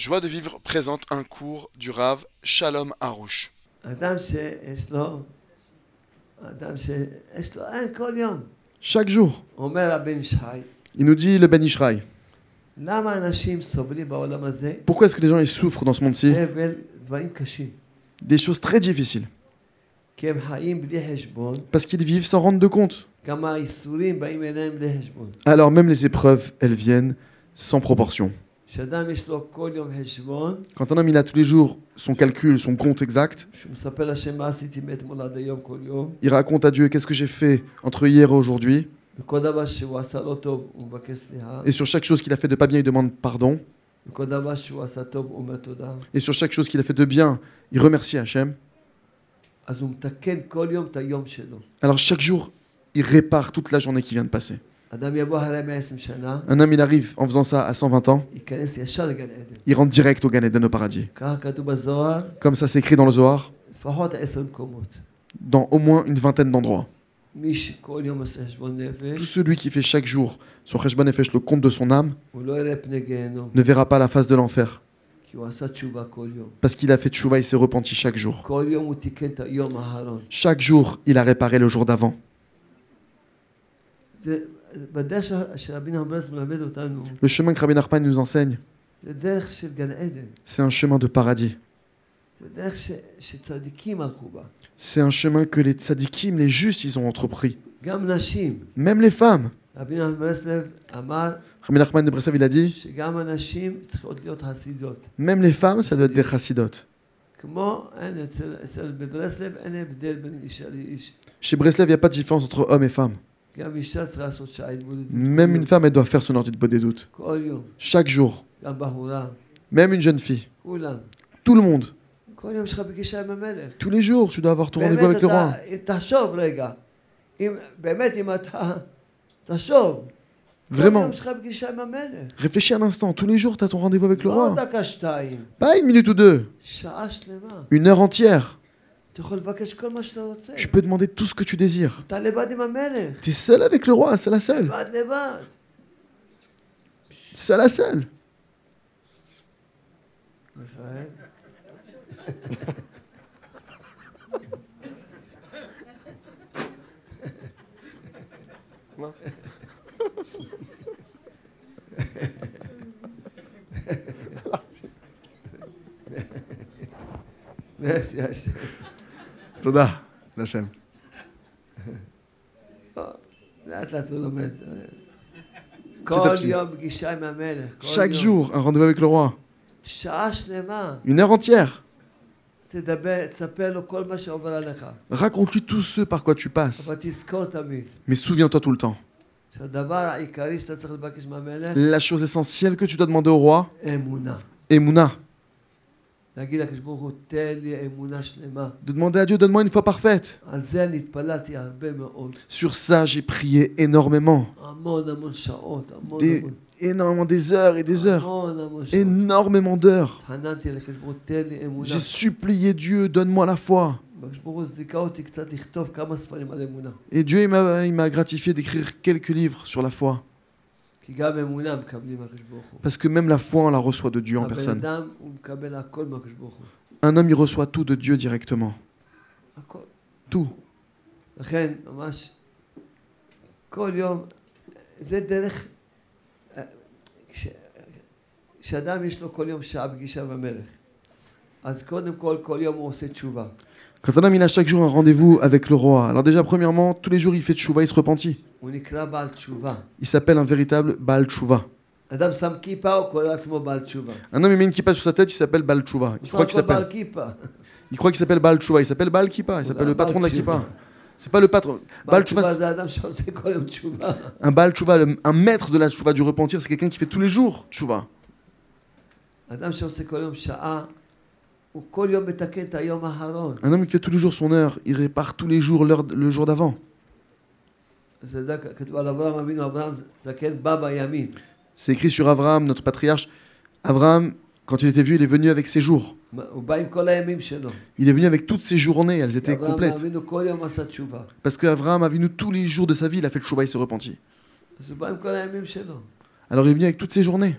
Joie de vivre présente un cours du Rav Shalom Harouche. Chaque jour, il nous dit le Ben Ishraï. Pourquoi est-ce que les gens ils souffrent dans ce monde-ci? Des choses très difficiles. Parce qu'ils vivent sans rendre de compte. Alors même les épreuves, elles viennent sans proportion. Quand un homme a tous les jours son calcul, son compte exact, il raconte à Dieu qu'est-ce que j'ai fait entre hier et aujourd'hui? Et sur chaque chose qu'il a fait de pas bien, il demande pardon. Et sur chaque chose qu'il a fait de bien, il remercie Hachem. Alors chaque jour, il répare toute la journée qui vient de passer. Un homme, il arrive en faisant ça à 120 ans. Il rentre direct au Gan Eden, au paradis. Comme ça c'est écrit dans le Zohar. Dans au moins une vingtaine d'endroits. Tout celui qui fait chaque jour son Kheshban le compte de son âme, ne verra pas la face de l'enfer. Parce qu'il a fait tchouva, et s'est repenti chaque jour. Chaque jour, il a réparé le jour d'avant. Le chemin que Rabbi Nachman nous enseigne, c'est un chemin de paradis. C'est un chemin que les tzadikim, les justes, ils ont entrepris. Même les femmes. Rabbi Nachman de Breslev, il a dit Même les femmes, ça doit être des chassidotes. Chez Breslev, il n'y a pas de différence entre hommes et femmes. Même une femme, elle doit faire son ordi de peau des doutes. Chaque jour. Même une jeune fille. Tout le monde. Tous les jours, tu dois avoir ton rendez-vous avec le roi. Vraiment. Réfléchis un instant. Tous les jours, tu as ton rendez-vous avec le roi. Pas une minute ou deux. Une heure entière. Tu peux demander tout ce que tu désires. Tu seul avec le roi, c'est la seule. C'est la seule. Toda, Hachem. לאט לאט הוא לומד. à כל petit. יום פגישה עם המלך. כל Chaque יום. jour, un rendez-vous avec le roi. שעה שלמה. Une heure entière. תדבר, תספר לו כל מה שעובר עליך. Raconte-lui tout ce par quoi tu passes. אבל תזכור תמיד. Mais souviens-toi tout le temps. שהדבר העיקרי שאתה צריך לבקש מהמלך, La chose essentielle que tu dois demander au roi, אמונה. Emouna. להגיד לקדוש ברוך הוא, תן לי אמונה שלמה. De demander à Dieu, donne-moi une foi parfaite. Sur ça, j'ai prié énormément. Des, énormément des heures et des heures. Énormément d'heures. J'ai supplié Dieu, donne-moi la foi. Et Dieu, m'a gratifié d'écrire quelques livres sur la foi. Parce que même la foi, on la reçoit de Dieu en personne. Un homme, il reçoit tout de Dieu directement. Tout. Quand un homme il a chaque jour un rendez-vous avec le roi, alors déjà premièrement, tous les jours il fait tchouva, il se repentit. Il s'appelle un véritable Baal Tshuva. Un homme, il met une kippa sur sa tête, il s'appelle Baal Tshuva. Il croit qu'il s'appelle. Il Baal Tshuva. Il s'appelle Baal Kippa. Il s'appelle le patron de la kippa. C'est pas le patron. Un Baal Tshuva, un maître de la Tshuva du repentir, c'est quelqu'un qui fait tous les jours Tshuva. Un homme qui fait tous les jours son heure, il répare tous les jours le jour d'avant. C'est écrit sur Avram, notre patriarche. Avram, quand il était vieux, il est venu avec ses jours. Il est venu avec toutes ses journées, elles étaient complètes. Parce qu'Abraham a vu nous tous les jours de sa vie, il a fait le chouba, il s'est repenti. Alors il est venu avec toutes ses journées.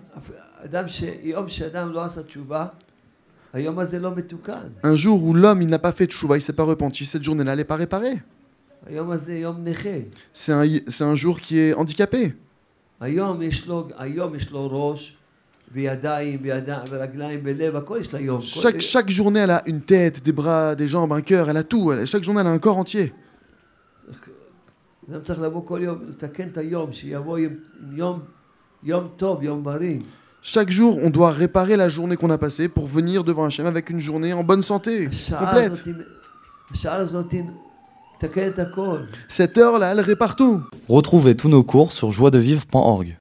Un jour où l'homme il n'a pas fait de chouva, il ne s'est pas repenti, cette journée-là, elle n'est pas réparée. C'est un, un, jour qui est handicapé. Chaque, chaque journée, elle a une tête, des bras, des jambes, un cœur, elle a tout. Chaque journée, elle a un corps entier. Chaque jour, on doit réparer la journée qu'on a passée pour venir devant Hachem avec une journée en bonne santé, complète. Cette heure-là elle répare tout. Retrouvez tous nos cours sur joiedevivre.org.